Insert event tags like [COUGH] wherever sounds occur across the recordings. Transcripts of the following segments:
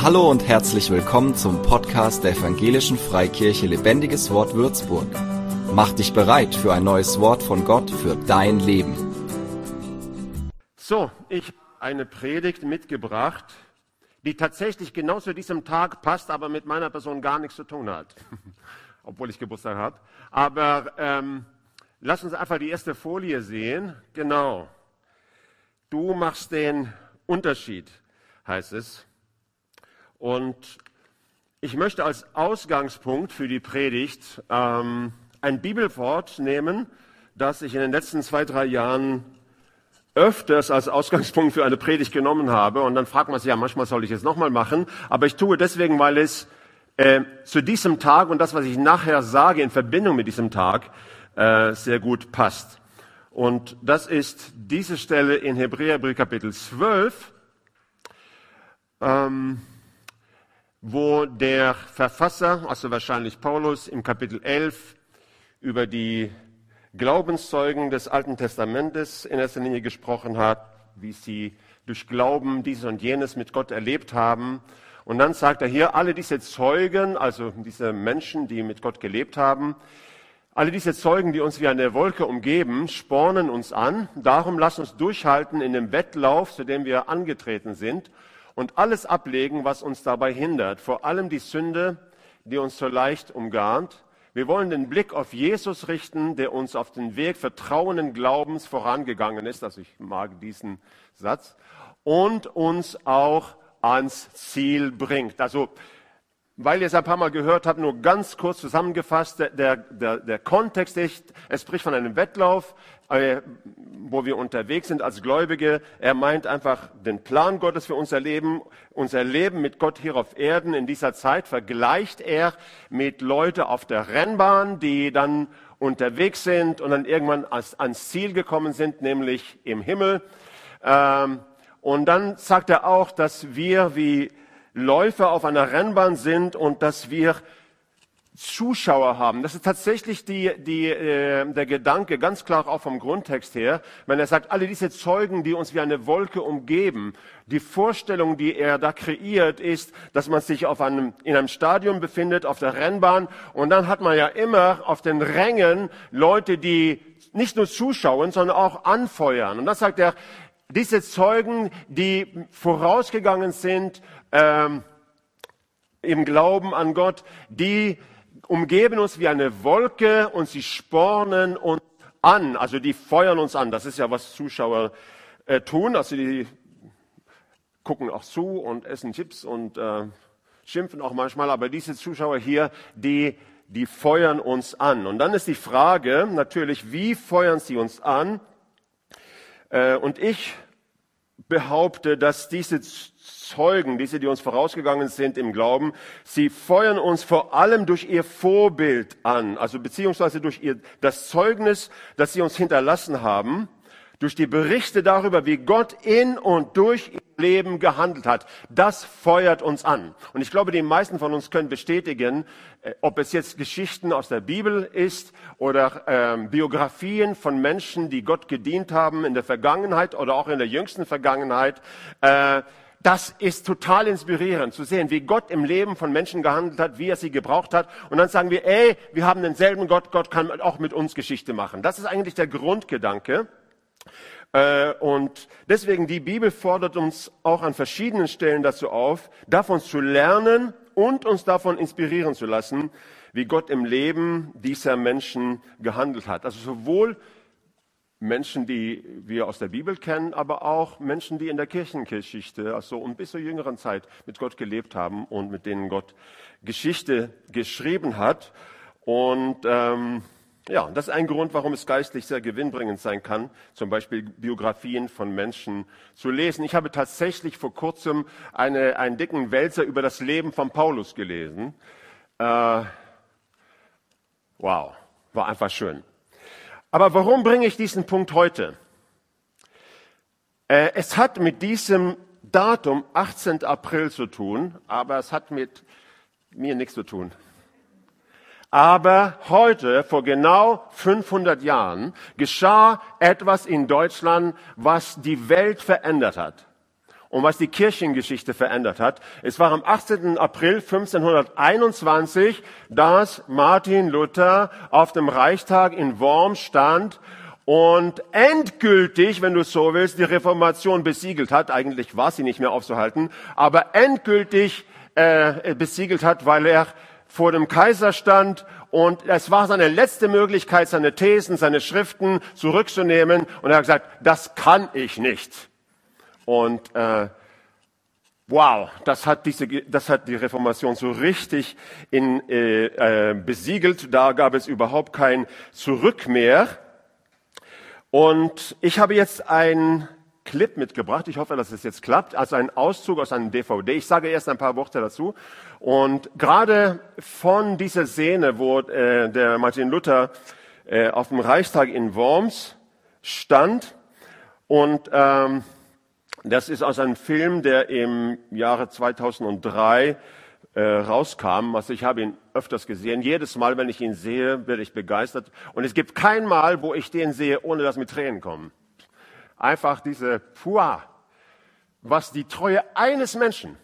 Hallo und herzlich willkommen zum Podcast der Evangelischen Freikirche Lebendiges Wort Würzburg. Mach dich bereit für ein neues Wort von Gott für dein Leben. So, ich habe eine Predigt mitgebracht, die tatsächlich genau zu diesem Tag passt, aber mit meiner Person gar nichts zu tun hat, [LAUGHS] obwohl ich Geburtstag habe. Aber ähm, lass uns einfach die erste Folie sehen. Genau. Du machst den Unterschied, heißt es. Und ich möchte als Ausgangspunkt für die Predigt ähm, ein Bibelwort nehmen, das ich in den letzten zwei, drei Jahren öfters als Ausgangspunkt für eine Predigt genommen habe. Und dann fragt man sich, ja, manchmal soll ich es nochmal machen. Aber ich tue deswegen, weil es äh, zu diesem Tag und das, was ich nachher sage in Verbindung mit diesem Tag, äh, sehr gut passt. Und das ist diese Stelle in Hebräerbrief Kapitel 12. Ähm, wo der Verfasser, also wahrscheinlich Paulus, im Kapitel 11 über die Glaubenszeugen des Alten Testamentes in erster Linie gesprochen hat, wie sie durch Glauben dieses und jenes mit Gott erlebt haben. Und dann sagt er hier, alle diese Zeugen, also diese Menschen, die mit Gott gelebt haben, alle diese Zeugen, die uns wie eine Wolke umgeben, spornen uns an. Darum lass uns durchhalten in dem Wettlauf, zu dem wir angetreten sind und alles ablegen, was uns dabei hindert, vor allem die Sünde, die uns so leicht umgarnt. Wir wollen den Blick auf Jesus richten, der uns auf den Weg vertrauenden Glaubens vorangegangen ist, also ich mag diesen Satz, und uns auch ans Ziel bringt. Also weil ihr es ein paar Mal gehört habt, nur ganz kurz zusammengefasst, der, der, der Kontext ist, es spricht von einem Wettlauf, äh, wo wir unterwegs sind als Gläubige. Er meint einfach den Plan Gottes für unser Leben, unser Leben mit Gott hier auf Erden in dieser Zeit vergleicht er mit Leuten auf der Rennbahn, die dann unterwegs sind und dann irgendwann ans Ziel gekommen sind, nämlich im Himmel. Ähm, und dann sagt er auch, dass wir wie Läufer auf einer Rennbahn sind und dass wir Zuschauer haben. Das ist tatsächlich die, die, äh, der Gedanke, ganz klar auch vom Grundtext her, wenn er sagt, alle diese Zeugen, die uns wie eine Wolke umgeben, die Vorstellung, die er da kreiert, ist, dass man sich auf einem, in einem Stadion befindet, auf der Rennbahn, und dann hat man ja immer auf den Rängen Leute, die nicht nur zuschauen, sondern auch anfeuern. Und das sagt er, diese Zeugen, die vorausgegangen sind ähm, im Glauben an Gott, die umgeben uns wie eine Wolke und sie spornen uns an. Also die feuern uns an. Das ist ja, was Zuschauer äh, tun. Also die gucken auch zu und essen Chips und äh, schimpfen auch manchmal. Aber diese Zuschauer hier, die, die feuern uns an. Und dann ist die Frage natürlich, wie feuern sie uns an? Äh, und ich behaupte, dass diese Zeugen, diese, die uns vorausgegangen sind im Glauben, sie feuern uns vor allem durch ihr Vorbild an, also beziehungsweise durch ihr, das Zeugnis, das sie uns hinterlassen haben, durch die Berichte darüber, wie Gott in und durch ihr Leben gehandelt hat. Das feuert uns an. Und ich glaube, die meisten von uns können bestätigen, äh, ob es jetzt Geschichten aus der Bibel ist oder ähm, Biografien von Menschen, die Gott gedient haben in der Vergangenheit oder auch in der jüngsten Vergangenheit. Äh, das ist total inspirierend zu sehen, wie Gott im Leben von Menschen gehandelt hat, wie er sie gebraucht hat. Und dann sagen wir, ey, wir haben denselben Gott, Gott kann auch mit uns Geschichte machen. Das ist eigentlich der Grundgedanke. Äh, und deswegen, die Bibel fordert uns auch an verschiedenen Stellen dazu auf, davon zu lernen und uns davon inspirieren zu lassen, wie Gott im Leben dieser Menschen gehandelt hat. Also sowohl Menschen, die wir aus der Bibel kennen, aber auch Menschen, die in der Kirchengeschichte, also und bis zur jüngeren Zeit mit Gott gelebt haben und mit denen Gott Geschichte geschrieben hat. Und ähm, ja, das ist ein Grund, warum es geistlich sehr gewinnbringend sein kann, zum Beispiel Biografien von Menschen zu lesen. Ich habe tatsächlich vor kurzem eine, einen dicken Wälzer über das Leben von Paulus gelesen. Äh, wow, war einfach schön. Aber warum bringe ich diesen Punkt heute? Äh, es hat mit diesem Datum 18. April zu tun, aber es hat mit mir nichts zu tun. Aber heute, vor genau 500 Jahren, geschah etwas in Deutschland, was die Welt verändert hat. und was die Kirchengeschichte verändert hat. Es war am 18. April 1521, dass Martin Luther auf dem Reichstag in Worms stand und endgültig, wenn du so willst, die Reformation besiegelt hat. Eigentlich war sie nicht mehr aufzuhalten, aber endgültig äh, besiegelt hat, weil er vor dem Kaiser stand und es war seine letzte Möglichkeit, seine Thesen, seine Schriften zurückzunehmen und er hat gesagt, das kann ich nicht. Und äh, wow, das hat, diese, das hat die Reformation so richtig in, äh, äh, besiegelt. Da gab es überhaupt kein Zurück mehr. Und ich habe jetzt ein Clip mitgebracht. Ich hoffe, dass es jetzt klappt. Also ein Auszug aus einem DVD. Ich sage erst ein paar Worte dazu. Und gerade von dieser Szene, wo äh, der Martin Luther äh, auf dem Reichstag in Worms stand und ähm, das ist aus einem Film, der im Jahre 2003 äh, rauskam. Also ich habe ihn öfters gesehen. Jedes Mal, wenn ich ihn sehe, werde ich begeistert. Und es gibt kein Mal, wo ich den sehe, ohne dass mir Tränen kommen. Einfach diese Pua, was die Treue eines Menschen,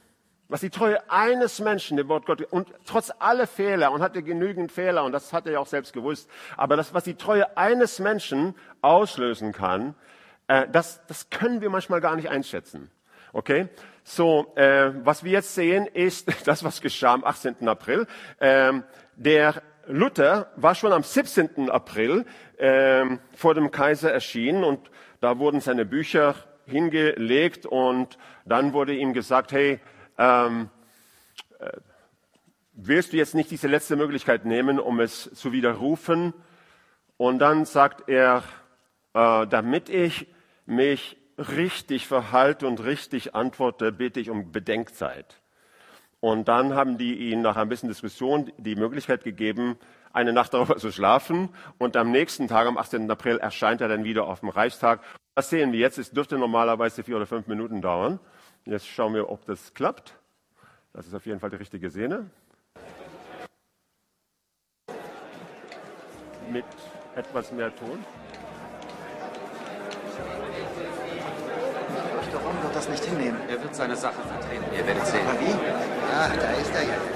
was die Treue eines Menschen, dem Wort Gottes, und trotz aller Fehler, und hatte genügend Fehler, und das hat er ja auch selbst gewusst, aber das, was die Treue eines Menschen auslösen kann, äh, das, das können wir manchmal gar nicht einschätzen. Okay? So, äh, was wir jetzt sehen, ist [LAUGHS] das, was geschah am 18. April. Ähm, der Luther war schon am 17. April ähm, vor dem Kaiser erschienen und da wurden seine Bücher hingelegt und dann wurde ihm gesagt, hey, ähm, äh, willst du jetzt nicht diese letzte Möglichkeit nehmen, um es zu widerrufen? Und dann sagt er, äh, damit ich mich richtig verhalte und richtig antworte, bitte ich um Bedenkzeit. Und dann haben die ihnen nach ein bisschen Diskussion die Möglichkeit gegeben, eine Nacht darüber zu schlafen. Und am nächsten Tag, am 18. April, erscheint er dann wieder auf dem Reichstag. Das sehen wir jetzt. Es dürfte normalerweise vier oder fünf Minuten dauern. Jetzt schauen wir, ob das klappt. Das ist auf jeden Fall die richtige Szene. Mit etwas mehr Ton. Warum wird das nicht hinnehmen? Er wird seine Sache vertreten. Ihr werdet sehen. Aber wie? Ach, da ist er ja.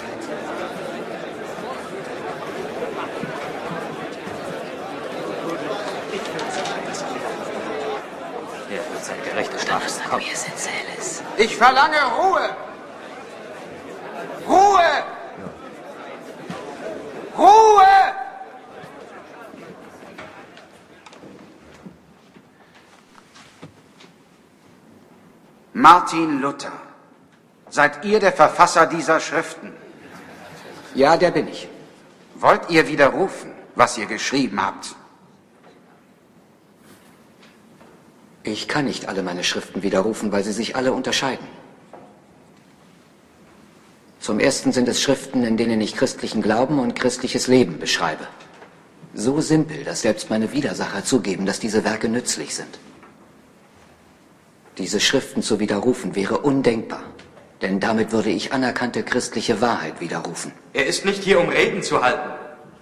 Wird seine gerechte Strafe bekommen. Ich verlange Ruhe! Ruhe! Ruhe! Martin Luther, seid ihr der Verfasser dieser Schriften? Ja, der bin ich. Wollt ihr widerrufen, was ihr geschrieben habt? Ich kann nicht alle meine Schriften widerrufen, weil sie sich alle unterscheiden. Zum Ersten sind es Schriften, in denen ich christlichen Glauben und christliches Leben beschreibe. So simpel, dass selbst meine Widersacher zugeben, dass diese Werke nützlich sind. Diese Schriften zu widerrufen wäre undenkbar, denn damit würde ich anerkannte christliche Wahrheit widerrufen. Er ist nicht hier, um Reden zu halten,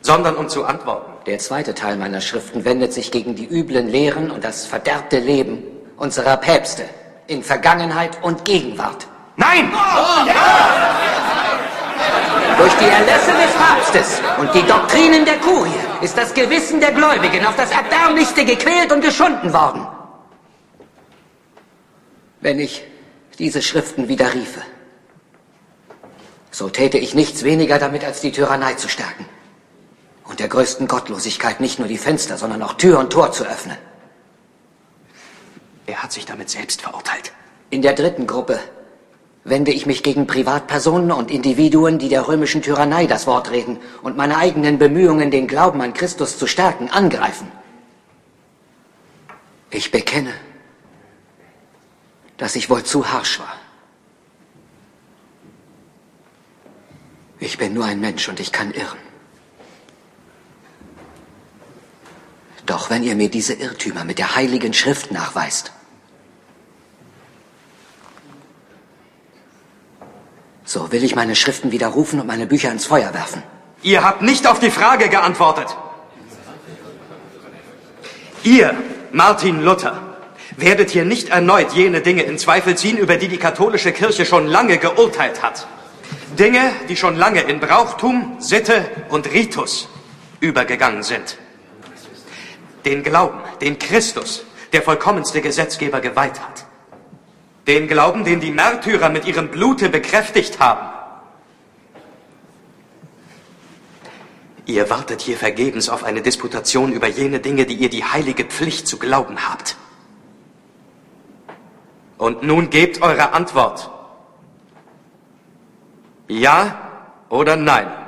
sondern um zu antworten. Der zweite Teil meiner Schriften wendet sich gegen die üblen Lehren und das verderbte Leben unserer Päpste in Vergangenheit und Gegenwart. Nein! Durch die Erlässe des Papstes und die Doktrinen der Kurie ist das Gewissen der Gläubigen auf das Erbärmlichste gequält und geschunden worden. Wenn ich diese Schriften widerriefe, so täte ich nichts weniger damit, als die Tyrannei zu stärken und der größten Gottlosigkeit nicht nur die Fenster, sondern auch Tür und Tor zu öffnen. Er hat sich damit selbst verurteilt. In der dritten Gruppe wende ich mich gegen Privatpersonen und Individuen, die der römischen Tyrannei das Wort reden und meine eigenen Bemühungen, den Glauben an Christus zu stärken, angreifen. Ich bekenne, dass ich wohl zu harsch war. Ich bin nur ein Mensch und ich kann irren. Doch wenn ihr mir diese Irrtümer mit der heiligen Schrift nachweist, so will ich meine Schriften widerrufen und meine Bücher ins Feuer werfen. Ihr habt nicht auf die Frage geantwortet. Ihr, Martin Luther, werdet hier nicht erneut jene Dinge in Zweifel ziehen, über die die katholische Kirche schon lange geurteilt hat. Dinge, die schon lange in Brauchtum, Sitte und Ritus übergegangen sind. Den Glauben, den Christus, der vollkommenste Gesetzgeber, geweiht hat. Den Glauben, den die Märtyrer mit ihrem Blute bekräftigt haben. Ihr wartet hier vergebens auf eine Disputation über jene Dinge, die ihr die heilige Pflicht zu glauben habt. Und nun gebt eure Antwort. Ja oder nein?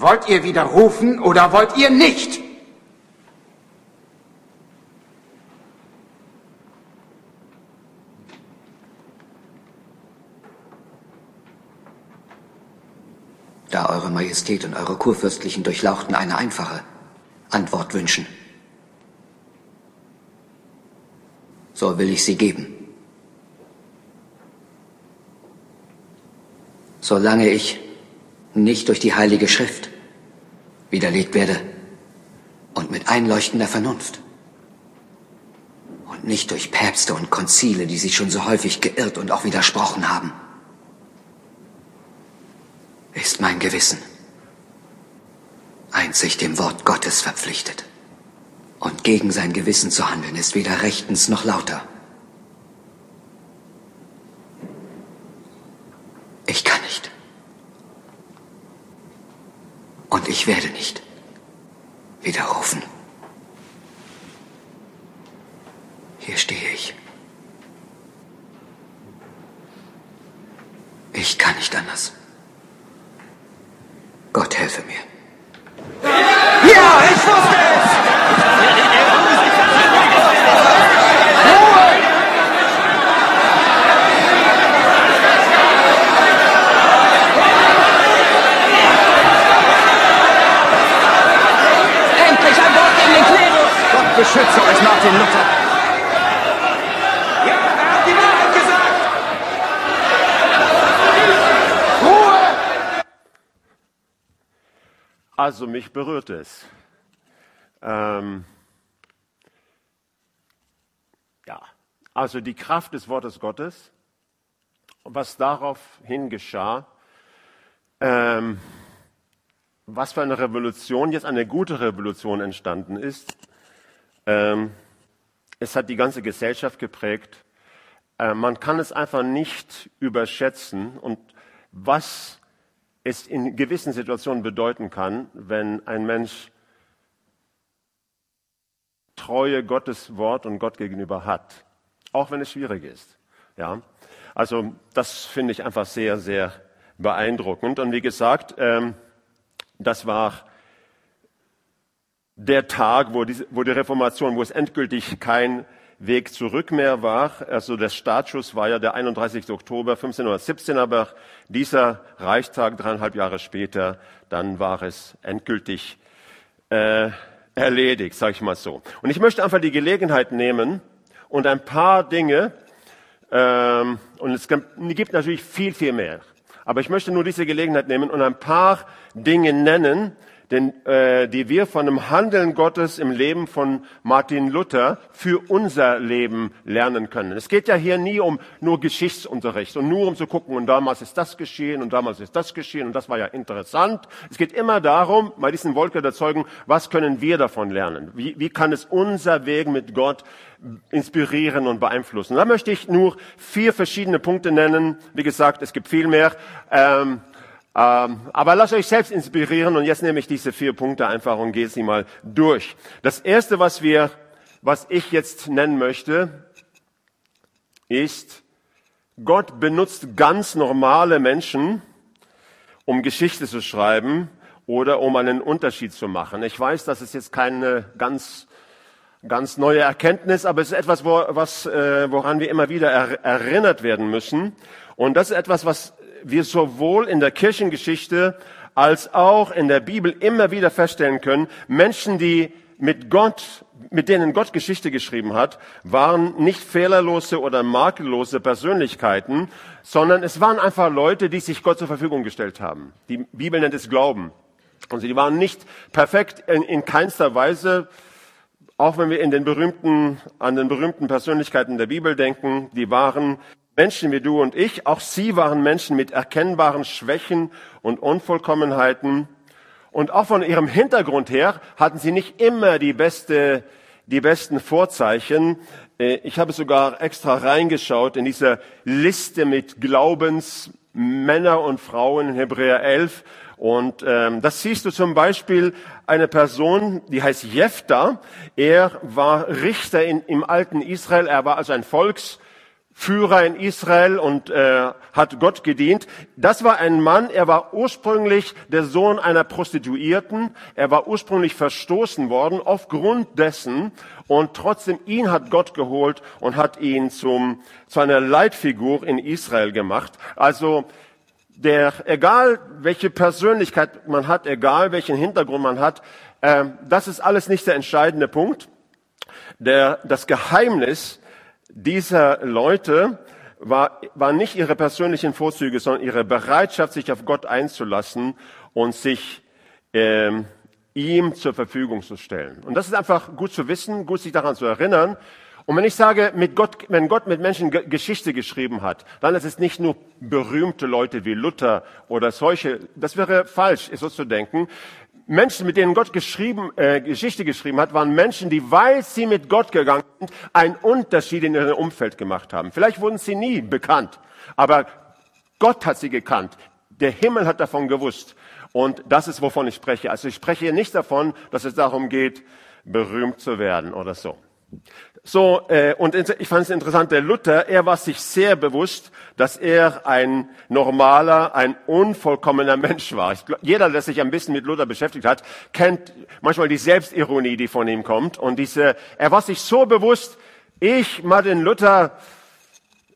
Wollt ihr widerrufen oder wollt ihr nicht? Da Eure Majestät und Eure Kurfürstlichen Durchlauchten eine einfache Antwort wünschen, so will ich sie geben. Solange ich nicht durch die Heilige Schrift widerlegt werde und mit einleuchtender Vernunft und nicht durch Päpste und Konzile, die sich schon so häufig geirrt und auch widersprochen haben, ist mein Gewissen einzig dem Wort Gottes verpflichtet. Und gegen sein Gewissen zu handeln ist weder rechtens noch lauter. Ich kann nicht. Und ich werde nicht widerrufen. Hier stehe ich. Ich kann nicht anders. Gott helfe mir. Ja, ich wusste es! Endlich ein Wort gegen den Klerus! Gott beschütze euch, Martin Luther! Ja, er hat die Wahrheit gesagt! Ruhe! Also mich berührt es. Ähm, ja, also die Kraft des Wortes Gottes und was daraufhin geschah, ähm, was für eine Revolution, jetzt eine gute Revolution entstanden ist. Ähm, es hat die ganze Gesellschaft geprägt. Äh, man kann es einfach nicht überschätzen und was es in gewissen Situationen bedeuten kann, wenn ein Mensch Treue Gottes Wort und Gott gegenüber hat, auch wenn es schwierig ist. Ja, also das finde ich einfach sehr, sehr beeindruckend. Und wie gesagt, ähm, das war der Tag, wo, diese, wo die Reformation, wo es endgültig kein Weg zurück mehr war. Also der Startschuss war ja der 31. Oktober 1517, aber dieser Reichstag dreieinhalb Jahre später, dann war es endgültig äh, erledigt, sage ich mal so. Und ich möchte einfach die Gelegenheit nehmen und ein paar Dinge, ähm, und es gibt natürlich viel, viel mehr, aber ich möchte nur diese Gelegenheit nehmen und ein paar Dinge nennen, denn, äh, die wir von dem Handeln Gottes im Leben von Martin Luther für unser Leben lernen können. Es geht ja hier nie um nur Geschichtsunterricht und nur um zu gucken, und damals ist das geschehen und damals ist das geschehen und das war ja interessant. Es geht immer darum, bei diesen Wolke der Zeugen, was können wir davon lernen? Wie, wie kann es unser Weg mit Gott inspirieren und beeinflussen? Da möchte ich nur vier verschiedene Punkte nennen. Wie gesagt, es gibt viel mehr. Ähm, aber lasst euch selbst inspirieren und jetzt nehme ich diese vier Punkte einfach und gehe sie mal durch. Das erste, was wir, was ich jetzt nennen möchte, ist, Gott benutzt ganz normale Menschen, um Geschichte zu schreiben oder um einen Unterschied zu machen. Ich weiß, das ist jetzt keine ganz ganz neue Erkenntnis, aber es ist etwas, wo, was, äh, woran wir immer wieder er, erinnert werden müssen. Und das ist etwas, was wir sowohl in der Kirchengeschichte als auch in der Bibel immer wieder feststellen können, Menschen, die mit Gott, mit denen Gott Geschichte geschrieben hat, waren nicht fehlerlose oder makellose Persönlichkeiten, sondern es waren einfach Leute, die sich Gott zur Verfügung gestellt haben. Die Bibel nennt es Glauben. Und sie waren nicht perfekt in, in keinster Weise, auch wenn wir in den berühmten, an den berühmten Persönlichkeiten der Bibel denken, die waren Menschen wie du und ich, auch sie waren Menschen mit erkennbaren Schwächen und Unvollkommenheiten. Und auch von ihrem Hintergrund her hatten sie nicht immer die beste, die besten Vorzeichen. Äh, ich habe sogar extra reingeschaut in diese Liste mit Glaubensmänner und Frauen in Hebräer 11. Und ähm, das siehst du zum Beispiel eine Person, die heißt Jephtha. Er war Richter in, im alten Israel. Er war also ein Volks Führer in Israel und äh, hat Gott gedient. Das war ein Mann, er war ursprünglich der Sohn einer Prostituierten, er war ursprünglich verstoßen worden aufgrund dessen und trotzdem ihn hat Gott geholt und hat ihn zum, zu einer Leitfigur in Israel gemacht. Also der, egal welche Persönlichkeit man hat, egal welchen Hintergrund man hat, äh, das ist alles nicht der entscheidende Punkt. Der, das Geheimnis dieser Leute war, war nicht ihre persönlichen Vorzüge, sondern ihre Bereitschaft, sich auf Gott einzulassen und sich ähm, ihm zur Verfügung zu stellen. Und das ist einfach gut zu wissen, gut sich daran zu erinnern. Und wenn ich sage, mit Gott, wenn Gott mit Menschen Geschichte geschrieben hat, dann ist es nicht nur berühmte Leute wie Luther oder solche. Das wäre falsch, so zu denken. Menschen, mit denen Gott geschrieben, äh, Geschichte geschrieben hat, waren Menschen, die, weil sie mit Gott gegangen sind, einen Unterschied in ihrem Umfeld gemacht haben. Vielleicht wurden sie nie bekannt, aber Gott hat sie gekannt. Der Himmel hat davon gewusst. Und das ist, wovon ich spreche. Also ich spreche hier nicht davon, dass es darum geht, berühmt zu werden oder so. So, äh, und ich fand es interessant, der Luther, er war sich sehr bewusst, dass er ein normaler, ein unvollkommener Mensch war. Ich, jeder, der sich ein bisschen mit Luther beschäftigt hat, kennt manchmal die Selbstironie, die von ihm kommt. Und diese, er war sich so bewusst, ich, Martin Luther,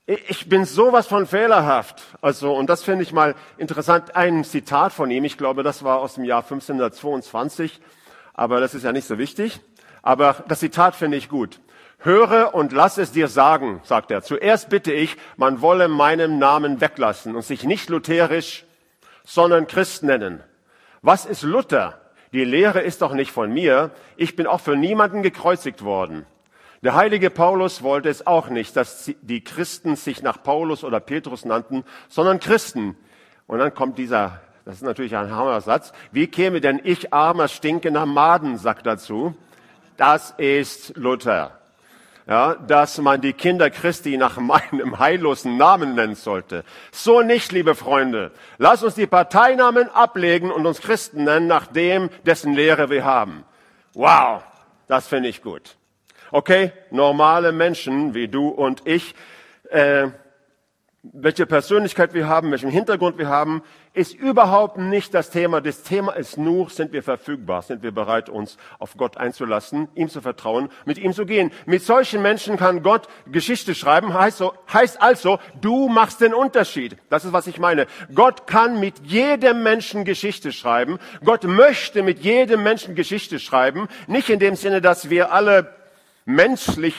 ich bin sowas von fehlerhaft. Also, und das finde ich mal interessant. Ein Zitat von ihm, ich glaube, das war aus dem Jahr 1522, aber das ist ja nicht so wichtig. Aber das Zitat finde ich gut. Höre und lass es dir sagen, sagt er. Zuerst bitte ich, man wolle meinen Namen weglassen und sich nicht lutherisch, sondern Christ nennen. Was ist Luther? Die Lehre ist doch nicht von mir. Ich bin auch für niemanden gekreuzigt worden. Der heilige Paulus wollte es auch nicht, dass die Christen sich nach Paulus oder Petrus nannten, sondern Christen. Und dann kommt dieser, das ist natürlich ein Hammersatz. Wie käme denn ich armer, stinkender Maden, sagt dazu. Das ist Luther ja, dass man die Kinder Christi nach meinem heillosen Namen nennen sollte. So nicht, liebe Freunde. Lass uns die Parteinamen ablegen und uns Christen nennen nach dem, dessen Lehre wir haben. Wow, das finde ich gut. Okay, normale Menschen wie du und ich, äh, welche Persönlichkeit wir haben, welchen Hintergrund wir haben, ist überhaupt nicht das Thema. Das Thema ist nur, sind wir verfügbar, sind wir bereit, uns auf Gott einzulassen, ihm zu vertrauen, mit ihm zu gehen. Mit solchen Menschen kann Gott Geschichte schreiben, heißt, so, heißt also, du machst den Unterschied. Das ist, was ich meine. Gott kann mit jedem Menschen Geschichte schreiben. Gott möchte mit jedem Menschen Geschichte schreiben. Nicht in dem Sinne, dass wir alle menschlich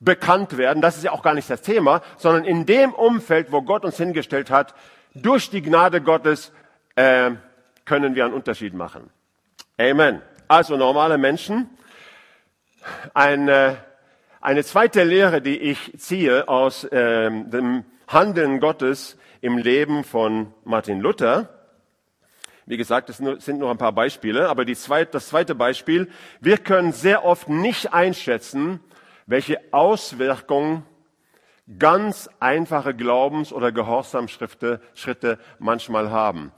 bekannt werden, das ist ja auch gar nicht das Thema, sondern in dem Umfeld, wo Gott uns hingestellt hat, durch die Gnade Gottes äh, können wir einen Unterschied machen. Amen. Also normale Menschen. Eine, eine zweite Lehre, die ich ziehe aus äh, dem Handeln Gottes im Leben von Martin Luther. Wie gesagt, es sind nur ein paar Beispiele, aber die zweite, das zweite Beispiel, wir können sehr oft nicht einschätzen, welche Auswirkungen ganz einfache Glaubens- oder Gehorsamschritte Schritte manchmal haben.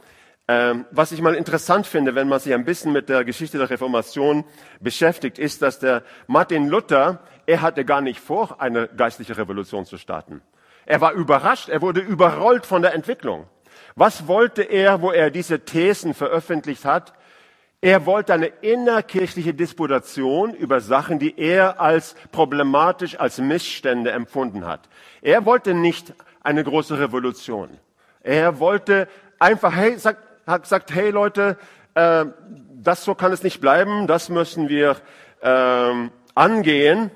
Ähm, was ich mal interessant finde, wenn man sich ein bisschen mit der Geschichte der Reformation beschäftigt, ist, dass der Martin Luther, er hatte gar nicht vor, eine geistliche Revolution zu starten. Er war überrascht, er wurde überrollt von der Entwicklung. Was wollte er, wo er diese Thesen veröffentlicht hat? Er wollte eine innerkirchliche Disputation über Sachen, die er als problematisch, als Missstände empfunden hat. Er wollte nicht eine große Revolution. Er wollte einfach, hey, sagt, hat gesagt, hey Leute, äh, das so kann es nicht bleiben, das müssen wir äh, angehen.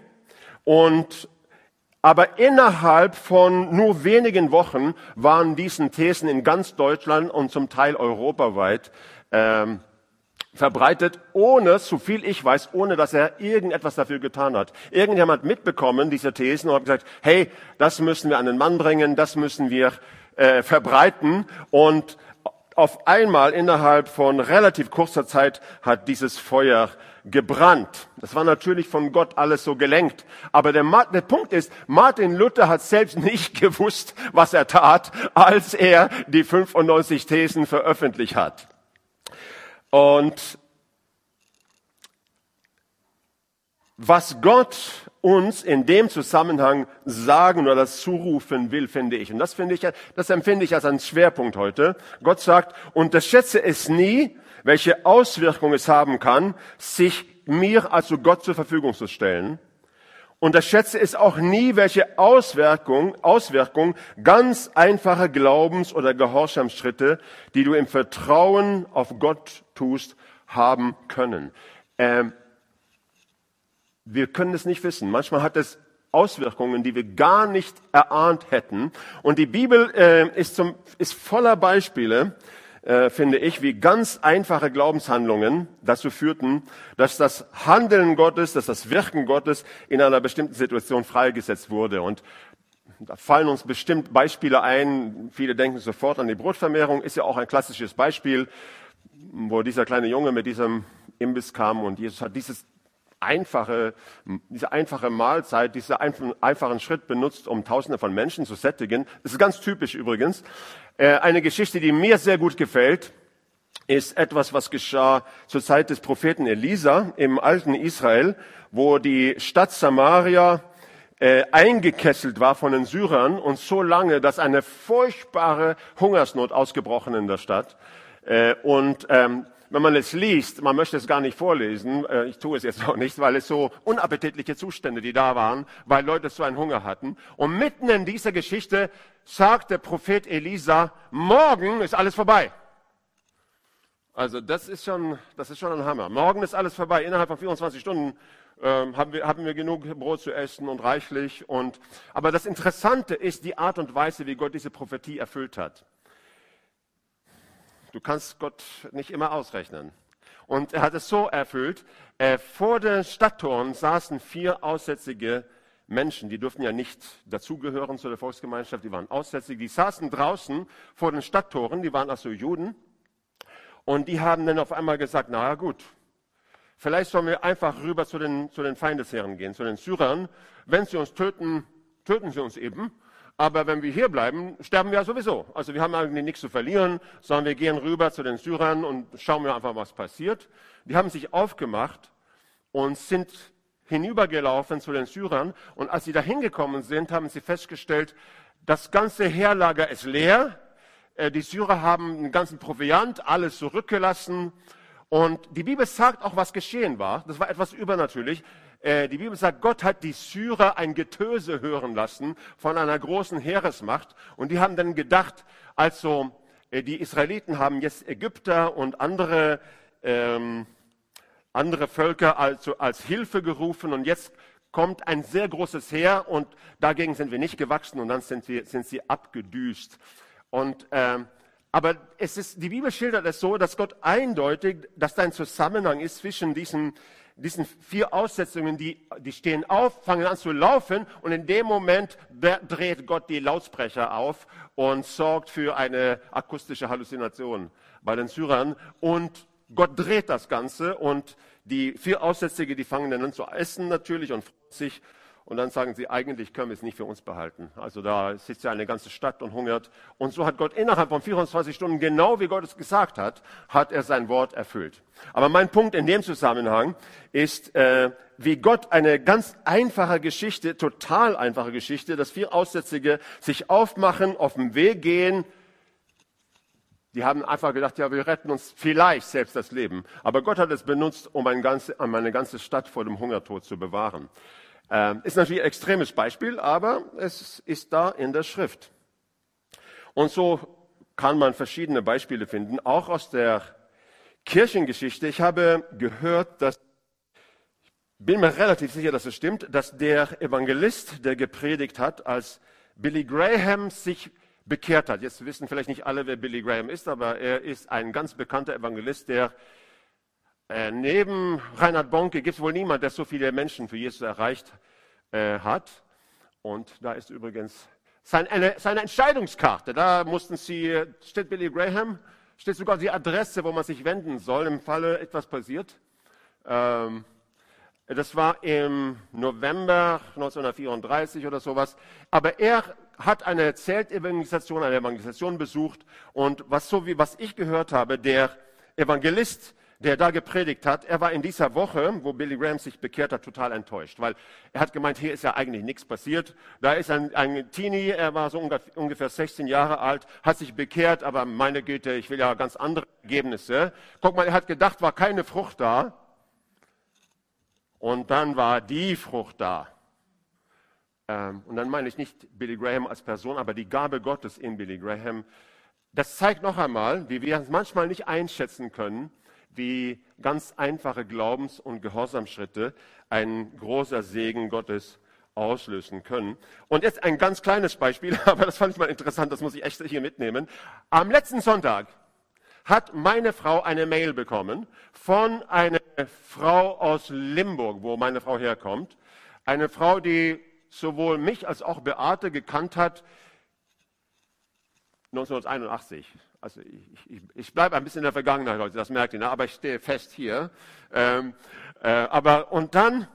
Und aber innerhalb von nur wenigen Wochen waren diesen Thesen in ganz Deutschland und zum Teil europaweit ähm, verbreitet, ohne, so viel ich weiß, ohne dass er irgendetwas dafür getan hat. Irgendjemand mitbekommen, diese Thesen, und hat gesagt, hey, das müssen wir an den Mann bringen, das müssen wir äh, verbreiten. Und auf einmal innerhalb von relativ kurzer Zeit hat dieses Feuer gebrannt. Das war natürlich von Gott alles so gelenkt. Aber der, der, Punkt ist, Martin Luther hat selbst nicht gewusst, was er tat, als er die 95 Thesen veröffentlicht hat. Und was Gott uns in dem Zusammenhang sagen oder das zurufen will, finde ich. Und das finde ich, das empfinde ich als einen Schwerpunkt heute. Gott sagt, unterschätze es nie, welche Auswirkungen es haben kann, sich mir, also Gott, zur Verfügung zu stellen. Unterschätze es auch nie, welche Auswirkung, Auswirkung ganz einfache Glaubens- oder Gehorsamsschritte, die du im Vertrauen auf Gott tust, haben können. Ähm, wir können es nicht wissen. Manchmal hat es Auswirkungen, die wir gar nicht erahnt hätten. Und die Bibel äh, ist, zum, ist voller Beispiele, äh, finde ich, wie ganz einfache Glaubenshandlungen dazu führten, dass das Handeln Gottes, dass das Wirken Gottes in einer bestimmten Situation freigesetzt wurde. Und da fallen uns bestimmt Beispiele ein. Viele denken sofort an die Brotvermehrung, ist ja auch ein klassisches Beispiel, wo dieser kleine Junge mit diesem Imbiss kam und Jesus hat dieses einfache, diese einfache Mahlzeit, diesen einfachen Schritt benutzt, um Tausende von Menschen zu sättigen. Das ist ganz typisch übrigens. Äh, eine Geschichte, die mir sehr gut gefällt, ist etwas, was geschah zur Zeit des Propheten Elisa im alten Israel, wo die Stadt Samaria äh, eingekesselt war von den Syrern und so lange, dass eine furchtbare Hungersnot ausgebrochen in der Stadt. Äh, und ähm, wenn man es liest, man möchte es gar nicht vorlesen, äh, ich tue es jetzt [LAUGHS] auch nicht, weil es so unappetitliche Zustände, die da waren, weil Leute so einen Hunger hatten. Und mitten in dieser Geschichte sagt der Prophet Elisa, morgen ist alles vorbei. Also das ist schon, das ist schon ein Hammer. Morgen ist alles vorbei. Innerhalb von 24 Stunden ähm, haben, wir, haben wir genug Brot zu essen und reichlich. Und, aber das Interessante ist die Art und Weise, wie Gott diese Prophetie erfüllt hat. Du kannst Gott nicht immer ausrechnen. Und er hat es so erfüllt. Äh, vor den Stadttoren saßen vier aussätzige Menschen, die durften ja nicht dazugehören zu der Volksgemeinschaft, die waren aussätzig, die saßen draußen vor den Stadttoren, die waren also Juden. Und die haben dann auf einmal gesagt, na gut, vielleicht sollen wir einfach rüber zu den, zu den Feindesherren gehen, zu den Syrern. Wenn sie uns töten, töten sie uns eben. Aber wenn wir hier bleiben, sterben wir ja sowieso. Also wir haben eigentlich nichts zu verlieren, sondern wir gehen rüber zu den Syrern und schauen wir einfach, was passiert. Die haben sich aufgemacht und sind hinübergelaufen zu den Syrern. Und als sie da hingekommen sind, haben sie festgestellt, das ganze Heerlager ist leer. Äh, die Syrer haben den ganzen Proviant, alles zurückgelassen. Und die Bibel sagt auch, was geschehen war. Das war etwas übernatürlich. Äh, die Bibel sagt, Gott hat die Syrer ein Getöse hören lassen von einer großen Heeresmacht. Und die haben dann gedacht, also äh, die Israeliten haben jetzt Ägypter und andere, ähm, andere Völker also als Hilfe gerufen und jetzt kommt ein sehr großes Heer und dagegen sind wir nicht gewachsen und dann sind, wir, sind sie abgedüst. Und, ähm, aber es ist, die Bibel schildert es so, dass Gott eindeutig, dass da ein Zusammenhang ist zwischen diesen diesen vier Aussetzungen, die, die stehen auf, fangen an zu laufen und in dem Moment dreht Gott die Lautsprecher auf und sorgt für eine akustische Halluzination bei den Syrern und Gott dreht das Ganze und die vier Aussätzige, die fangen dann an zu essen natürlich und freuen sich und dann sagen sie, eigentlich können wir es nicht für uns behalten. Also da sitzt ja eine ganze Stadt und hungert. Und so hat Gott innerhalb von 24 Stunden, genau wie Gott es gesagt hat, hat er sein Wort erfüllt. Aber mein Punkt in dem Zusammenhang ist, äh, wie Gott eine ganz einfache Geschichte, total einfache Geschichte, dass vier Aussätzige sich aufmachen, auf dem Weg gehen, die haben einfach gedacht, ja, wir retten uns vielleicht selbst das Leben. Aber Gott hat es benutzt, um eine ganze, um eine ganze Stadt vor dem Hungertod zu bewahren. Ähm, ist natürlich ein extremes Beispiel, aber es ist da in der Schrift. Und so kann man verschiedene Beispiele finden, auch aus der Kirchengeschichte. Ich habe gehört, dass, bin mir relativ sicher, dass es stimmt, dass der Evangelist, der gepredigt hat, als Billy Graham sich bekehrt hat. Jetzt wissen vielleicht nicht alle, wer Billy Graham ist, aber er ist ein ganz bekannter Evangelist, der Äh, neben Reinhard Bonke gibt es wohl niemand, der so viele Menschen für Jesus erreicht äh, hat. Und da ist übrigens sein, eine, seine Entscheidungskarte. Da mussten sie, steht Billy Graham, steht sogar die Adresse, wo man sich wenden soll, im Falle etwas passiert. Ähm, das war im November 1934 oder sowas. Aber er hat eine Zeltevangelisation, eine Evangelisation besucht. Und was so wie was ich gehört habe, der Evangelist, der da gepredigt hat, er war in dieser Woche, wo Billy Graham sich bekehrt hat, total enttäuscht, weil er hat gemeint, hier ist ja eigentlich nichts passiert. Da ist ein, ein Teenie, er war so ungefähr 16 Jahre alt, hat sich bekehrt, aber meine Güte, ich will ja ganz andere Ergebnisse. Guck mal, er hat gedacht, war keine Frucht da. Und dann war die Frucht da. Ähm, und dann meine ich nicht Billy Graham als Person, aber die Gabe Gottes in Billy Graham. Das zeigt noch einmal, wie wir manchmal nicht einschätzen können, wie ganz einfache Glaubens- und Gehorsamschritte ein großer Segen Gottes auslösen können. Und jetzt ein ganz kleines Beispiel, [LAUGHS] aber das fand ich mal interessant, das muss ich echt hier mitnehmen. Am letzten Sonntag hat meine Frau eine Mail bekommen von einer Frau aus Limburg, wo meine Frau herkommt. Eine Frau, die sowohl mich als auch Beate gekannt hat 1981. Also ich, ich, ich bleibe ein bisschen in der Vergangenheit heute, das merkt ihr, ne? aber ich stehe fest hier. Ähm, äh, aber und dann,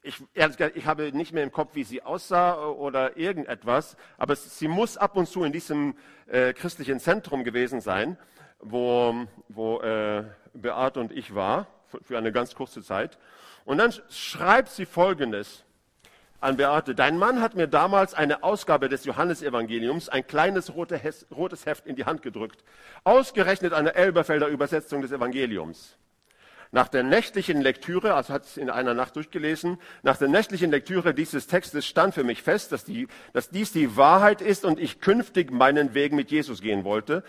ich, ehrlich gesagt, ich habe nicht mehr im Kopf, wie sie aussah oder irgendetwas, aber sie muss ab und zu in diesem äh, christlichen Zentrum gewesen sein, wo, wo äh, Beate und ich war, für eine ganz kurze Zeit. Und dann schreibt sie Folgendes an Beate. Dein Mann hat mir damals eine Ausgabe des Johannesevangeliums, ein kleines rotes Heft in die Hand gedrückt. Ausgerechnet eine Elberfelder Übersetzung des Evangeliums. Nach der nächtlichen Lektüre, also hat es in einer Nacht durchgelesen, nach der nächtlichen Lektüre dieses Textes stand für mich fest, dass, die, dass dies die Wahrheit ist und ich künftig meinen Weg mit Jesus gehen wollte.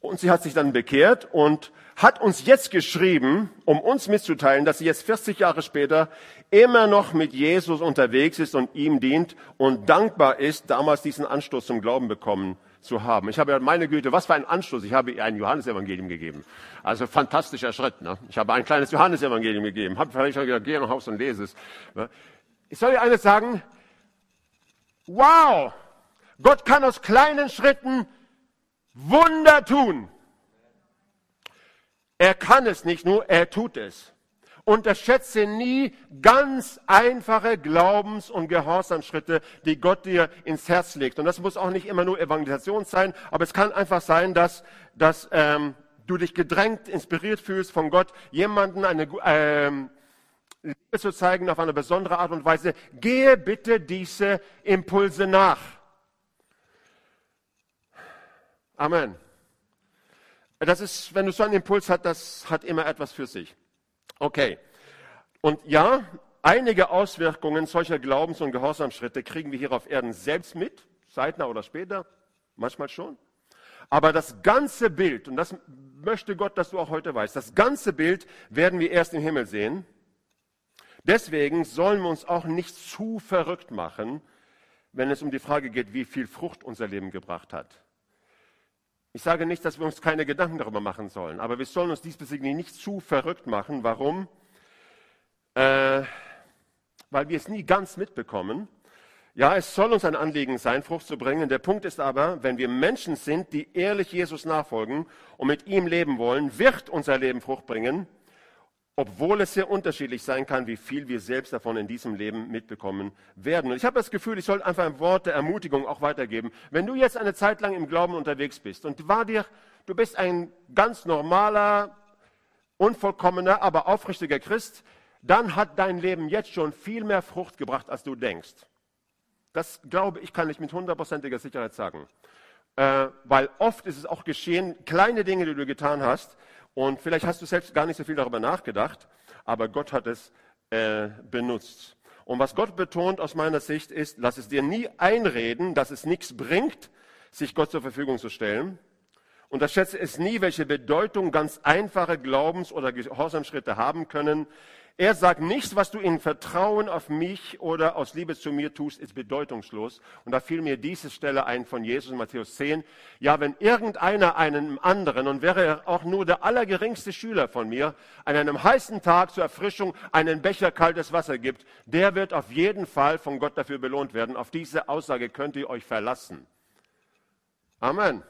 Und sie hat sich dann bekehrt und hat uns jetzt geschrieben, um uns mitzuteilen, dass sie jetzt 40 Jahre später immer noch mit Jesus unterwegs ist und ihm dient und dankbar ist, damals diesen Anstoß zum Glauben bekommen zu haben. Ich habe ja, meine Güte, was für ein Anstoß. Ich habe ihr ein Johannesevangelium gegeben. Also fantastischer Schritt. Ne? Ich habe ein kleines Johannesevangelium gegeben. Habe vielleicht schon gesagt, geh nach Haus und lese es. Ne? Ich soll dir eines sagen. Wow! Gott kann aus kleinen Schritten Wunder tun. Er kann es nicht nur, er tut es. Unterschätze nie ganz einfache Glaubens- und Gehorsamschritte, die Gott dir ins Herz legt. Und das muss auch nicht immer nur Evangelisation sein, aber es kann einfach sein, dass, dass ähm, du dich gedrängt, inspiriert fühlst von Gott, jemanden eine ähm, Liebe zu zeigen auf eine besondere Art und Weise. Gehe bitte diese Impulse nach. Amen. Das ist, wenn du so einen Impuls hast, das hat immer etwas für sich. Okay. Und ja, einige Auswirkungen solcher Glaubens- und Gehorsamschritte kriegen wir hier auf Erden selbst mit, zeitnah oder später, manchmal schon. Aber das ganze Bild, und das möchte Gott, dass du auch heute weißt, das ganze Bild werden wir erst im Himmel sehen. Deswegen sollen wir uns auch nicht zu verrückt machen, wenn es um die Frage geht, wie viel Frucht unser Leben gebracht hat. Ich sage nicht, dass wir uns keine Gedanken darüber machen sollen, aber wir sollen uns diesbezüglich nicht zu verrückt machen. Warum? Äh, weil wir es nie ganz mitbekommen. Ja, es soll uns ein Anliegen sein, Frucht zu bringen. Der Punkt ist aber, wenn wir Menschen sind, die ehrlich Jesus nachfolgen und mit ihm leben wollen, wird unser Leben Frucht bringen obwohl es sehr unterschiedlich sein kann, wie viel wir selbst davon in diesem Leben mitbekommen werden. Und ich habe das Gefühl, ich sollte einfach ein Wort der Ermutigung auch weitergeben. Wenn du jetzt eine Zeit lang im Glauben unterwegs bist und war dir, du bist ein ganz normaler, unvollkommener, aber aufrichtiger Christ, dann hat dein Leben jetzt schon viel mehr Frucht gebracht, als du denkst. Das glaube ich, kann ich mit hundertprozentiger Sicherheit sagen. Äh, weil oft ist es auch geschehen, kleine Dinge, die du getan hast, und vielleicht hast du selbst gar nicht so viel darüber nachgedacht, aber Gott hat es äh, benutzt. Und was Gott betont aus meiner Sicht ist, lass es dir nie einreden, dass es nichts bringt, sich Gott zur Verfügung zu stellen. Unterschätze es nie, welche Bedeutung ganz einfache Glaubens- oder Gehorsamschritte haben können. Er sagt, nichts, was du in Vertrauen auf mich oder aus Liebe zu mir tust, ist bedeutungslos. Und da fiel mir diese Stelle ein von Jesus in Matthäus 10. Ja, wenn irgendeiner einem anderen, und wäre er auch nur der allergeringste Schüler von mir, an einem heißen Tag zur Erfrischung einen Becher kaltes Wasser gibt, der wird auf jeden Fall von Gott dafür belohnt werden. Auf diese Aussage könnt ihr euch verlassen. Amen.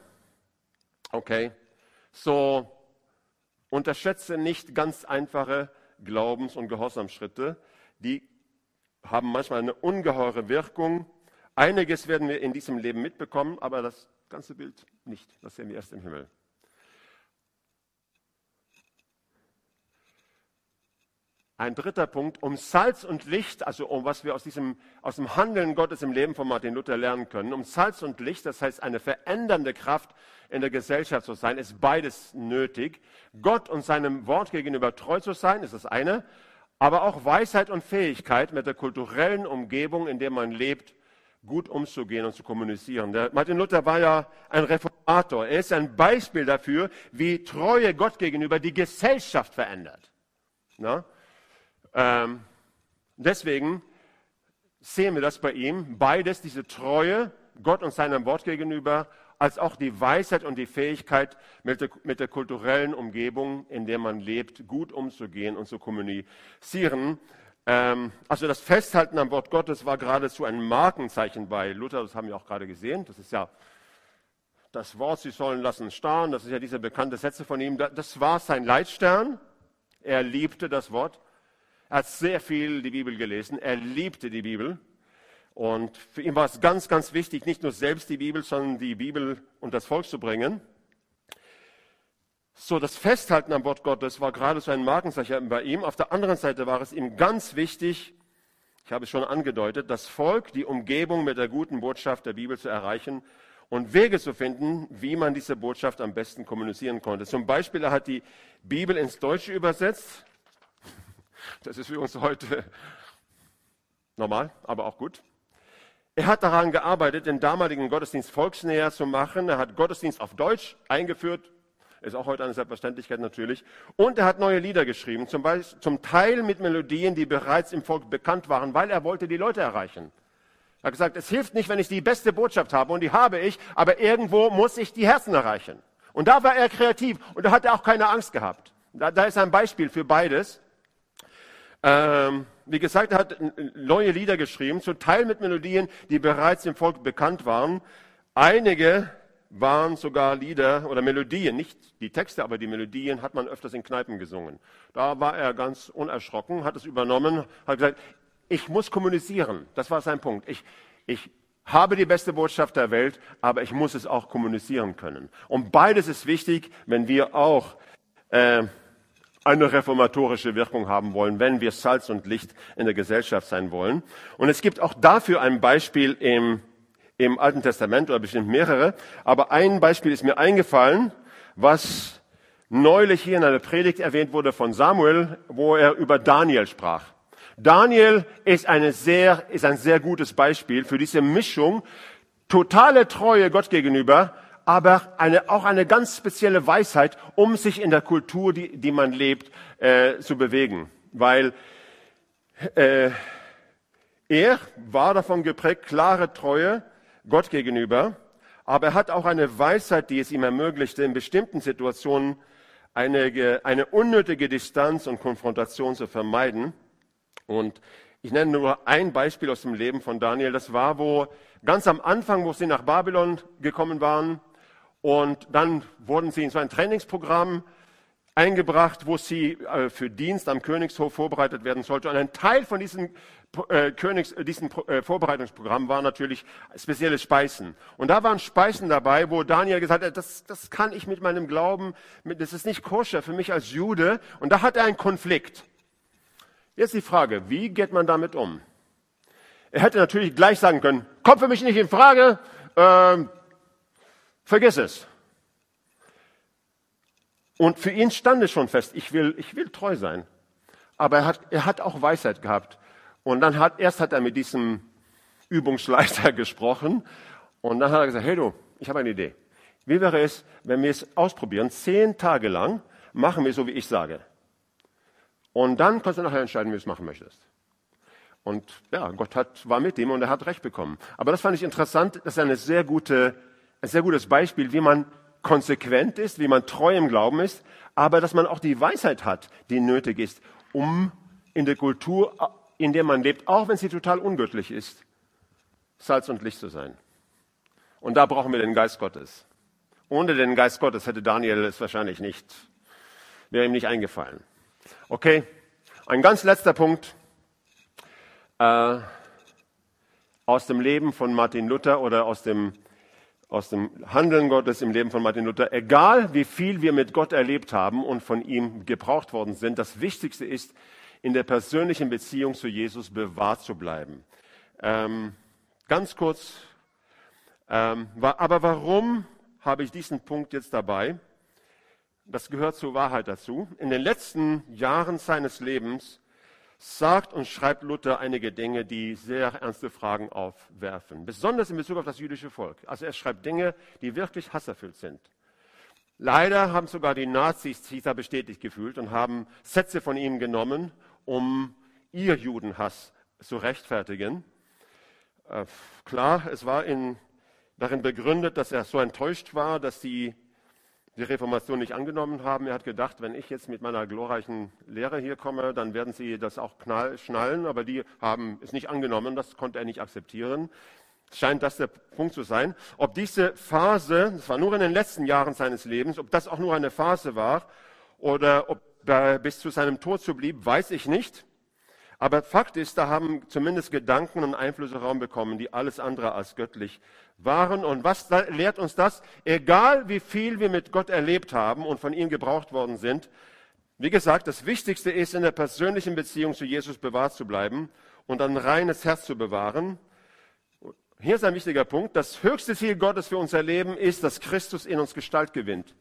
Okay. So, unterschätze nicht ganz einfache Glaubens- und Gehorsamsschritte, die haben manchmal eine ungeheure Wirkung. Einiges werden wir in diesem Leben mitbekommen, aber das ganze Bild nicht. Das sehen wir erst im Himmel. Ein dritter Punkt, um Salz und Licht, also um was wir aus, diesem, aus dem Handeln Gottes im Leben von Martin Luther lernen können, um Salz und Licht, das heißt eine verändernde Kraft in der Gesellschaft zu sein, ist beides nötig. Gott und seinem Wort gegenüber treu zu sein, ist das eine, aber auch Weisheit und Fähigkeit mit der kulturellen Umgebung, in der man lebt, gut umzugehen und zu kommunizieren. Der Martin Luther war ja ein Reformator. Er ist ein Beispiel dafür, wie Treue Gott gegenüber die Gesellschaft verändert. Na? Ähm, deswegen sehen wir das bei ihm, beides, diese Treue Gott und seinem Wort gegenüber, als auch die Weisheit und die Fähigkeit, mit der, mit der kulturellen Umgebung, in der man lebt, gut umzugehen und zu kommunizieren. Ähm, also das Festhalten am Wort Gottes war geradezu ein Markenzeichen bei Luther, das haben wir auch gerade gesehen. Das ist ja das Wort, sie sollen lassen starren, das ist ja diese bekannte Sätze von ihm. Das war sein Leitstern. Er liebte das Wort. Er hat sehr viel die Bibel gelesen. Er liebte die Bibel. Und für ihn war es ganz, ganz wichtig, nicht nur selbst die Bibel, sondern die Bibel und das Volk zu bringen. So, das Festhalten am Wort Gottes war gerade so ein Markenzeichen bei ihm. Auf der anderen Seite war es ihm ganz wichtig, ich habe es schon angedeutet, das Volk, die Umgebung mit der guten Botschaft der Bibel zu erreichen und Wege zu finden, wie man diese Botschaft am besten kommunizieren konnte. Zum Beispiel, er hat die Bibel ins Deutsche übersetzt. Das ist für uns heute normal, aber auch gut. Er hat daran gearbeitet, den damaligen Gottesdienst volksnäher zu machen. Er hat Gottesdienst auf Deutsch eingeführt. Ist auch heute eine Selbstverständlichkeit natürlich. Und er hat neue Lieder geschrieben, zum, Beispiel, zum Teil mit Melodien, die bereits im Volk bekannt waren, weil er wollte die Leute erreichen. Er hat gesagt, es hilft nicht, wenn ich die beste Botschaft habe, und die habe ich, aber irgendwo muss ich die Herzen erreichen. Und da war er kreativ und da hat er auch keine Angst gehabt. Da, da ist ein Beispiel für beides. Ähm, wie gesagt, er hat neue Lieder geschrieben, zum Teil mit Melodien, die bereits im Volk bekannt waren. Einige waren sogar Lieder oder Melodien, nicht die Texte, aber die Melodien hat man öfters in Kneipen gesungen. Da war er ganz unerschrocken, hat es übernommen, hat gesagt, ich muss kommunizieren. Das war sein Punkt. Ich, ich habe die beste Botschaft der Welt, aber ich muss es auch kommunizieren können. Und beides ist wichtig, wenn wir auch äh, eine reformatorische Wirkung haben wollen, wenn wir Salz und Licht in der Gesellschaft sein wollen. Und es gibt auch dafür ein Beispiel im, im Alten Testament oder bestimmt mehrere. Aber ein Beispiel ist mir eingefallen, was neulich hier in einer Predigt erwähnt wurde von Samuel, wo er über Daniel sprach. Daniel ist, eine sehr, ist ein sehr gutes Beispiel für diese Mischung totale Treue Gott gegenüber, aber eine, auch eine ganz spezielle Weisheit, um sich in der Kultur, die, die man lebt, äh, zu bewegen. Weil äh, er war davon geprägt, klare Treue Gott gegenüber, aber er hat auch eine Weisheit, die es ihm ermöglichte, in bestimmten Situationen eine, eine unnötige Distanz und Konfrontation zu vermeiden. Und ich nenne nur ein Beispiel aus dem Leben von Daniel. Das war, wo ganz am Anfang, wo sie nach Babylon gekommen waren, und dann wurden sie in so ein Trainingsprogramm eingebracht, wo sie äh, für Dienst am Königshof vorbereitet werden sollte. Und ein Teil von diesem, äh, Königs, äh, diesem äh, Vorbereitungsprogramm war natürlich spezielle Speisen. Und da waren Speisen dabei, wo Daniel gesagt hat, das, das kann ich mit meinem Glauben, mit, das ist nicht koscher für mich als Jude. Und da hat er einen Konflikt. Jetzt die Frage, wie geht man damit um? Er hätte natürlich gleich sagen können, kommt für mich nicht in Frage, äh, Vergiss es. Und für ihn stand es schon fest, ich will, ich will treu sein. Aber er hat, er hat auch Weisheit gehabt. Und dann hat, erst hat er mit diesem Übungsleiter [LAUGHS] gesprochen. Und dann hat er gesagt, hey du, ich habe eine Idee. Wie wäre es, wenn wir es ausprobieren? Zehn Tage lang machen wir so, wie ich sage. Und dann kannst du nachher entscheiden, wie du es machen möchtest. Und ja, Gott hat, war mit ihm und er hat Recht bekommen. Aber das fand ich interessant. Das ist eine sehr gute, ein sehr gutes Beispiel, wie man konsequent ist, wie man treu im Glauben ist, aber dass man auch die Weisheit hat, die nötig ist, um in der Kultur, in der man lebt, auch wenn sie total ungöttlich ist, Salz und Licht zu sein. Und da brauchen wir den Geist Gottes. Ohne den Geist Gottes hätte Daniel es wahrscheinlich nicht, wäre ihm nicht eingefallen. Okay, ein ganz letzter Punkt äh, aus dem Leben von Martin Luther oder aus dem, aus dem Handeln Gottes im Leben von Martin Luther. Egal wie viel wir mit Gott erlebt haben und von ihm gebraucht worden sind, das Wichtigste ist, in der persönlichen Beziehung zu Jesus bewahrt zu bleiben. Ähm, ganz kurz, ähm, aber warum habe ich diesen Punkt jetzt dabei? Das gehört zur Wahrheit dazu. In den letzten Jahren seines Lebens sagt und schreibt Luther einige Dinge, die sehr ernste Fragen aufwerfen, besonders in Bezug auf das jüdische Volk. Also er schreibt Dinge, die wirklich hasserfüllt sind. Leider haben sogar die Nazis sich da bestätigt gefühlt und haben Sätze von ihm genommen, um ihr Judenhass zu rechtfertigen. Äh, klar, es war in, darin begründet, dass er so enttäuscht war, dass sie die Reformation nicht angenommen haben. Er hat gedacht, wenn ich jetzt mit meiner glorreichen Lehre hier komme, dann werden sie das auch knall, schnallen, aber die haben es nicht angenommen, das konnte er nicht akzeptieren. Scheint das der Punkt zu sein. Ob diese Phase, das war nur in den letzten Jahren seines Lebens, ob das auch nur eine Phase war oder ob bis zu seinem Tod so blieb, weiß ich nicht. Aber Fakt ist, da haben zumindest Gedanken und Einflüsse Raum bekommen, die alles andere als göttlich waren. Und was lehrt uns das? Egal wie viel wir mit Gott erlebt haben und von ihm gebraucht worden sind, wie gesagt, das Wichtigste ist, in der persönlichen Beziehung zu Jesus bewahrt zu bleiben und ein reines Herz zu bewahren. Hier ist ein wichtiger Punkt. Das höchste Ziel Gottes für unser Leben ist, dass Christus in uns Gestalt gewinnt.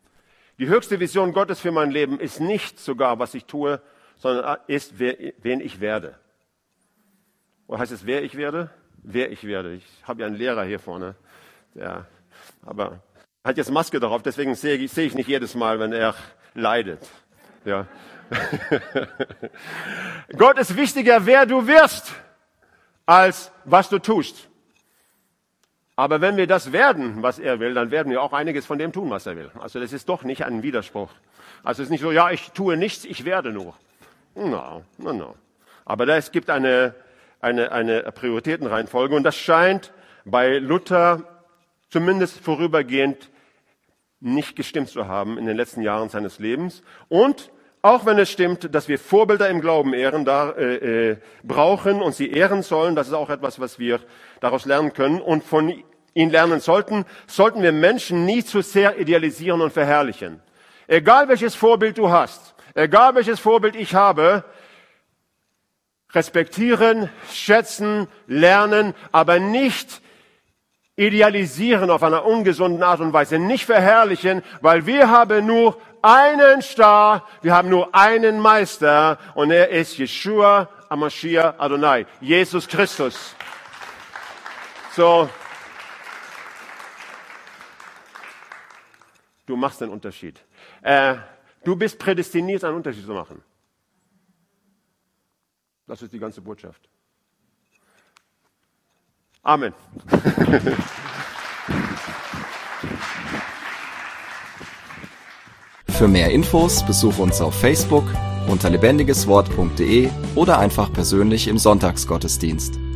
Die höchste Vision Gottes für mein Leben ist nicht sogar, was ich tue, sondern ist, wer, wen ich werde. Oder heißt es, wer ich werde? Wer ich werde. Ich habe ja einen Lehrer hier vorne, der aber hat jetzt Maske darauf, deswegen sehe ich, sehe ich nicht jedes Mal, wenn er leidet. Ja. [LAUGHS] Gott ist wichtiger, wer du wirst, als was du tust. Aber wenn wir das werden, was er will, dann werden wir auch einiges von dem tun, was er will. Also das ist doch nicht ein Widerspruch. Also es ist nicht so, ja, ich tue nichts, ich werde nur. No, no, no. Aber es gibt eine, eine, eine Prioritätenreihenfolge und das scheint bei Luther zumindest vorübergehend nicht gestimmt zu haben in den letzten Jahren seines Lebens. Und auch wenn es stimmt, dass wir Vorbilder im Glauben ehren, da, äh, äh, brauchen und sie ehren sollen, das ist auch etwas, was wir daraus lernen können und von ihnen lernen sollten, sollten wir Menschen nie zu sehr idealisieren und verherrlichen. Egal welches Vorbild du hast, egal welches Vorbild ich habe, respektieren, schätzen, lernen, aber nicht idealisieren auf einer ungesunden Art und Weise, nicht verherrlichen, weil wir haben nur einen Star, wir haben nur einen Meister und er ist Yeshua Amashia Adonai, Jesus Christus. So, du machst den Unterschied. Äh, Du bist prädestiniert, einen Unterschied zu machen. Das ist die ganze Botschaft. Amen. [LAUGHS] Für mehr Infos besuch uns auf Facebook unter lebendigeswort.de oder einfach persönlich im Sonntagsgottesdienst.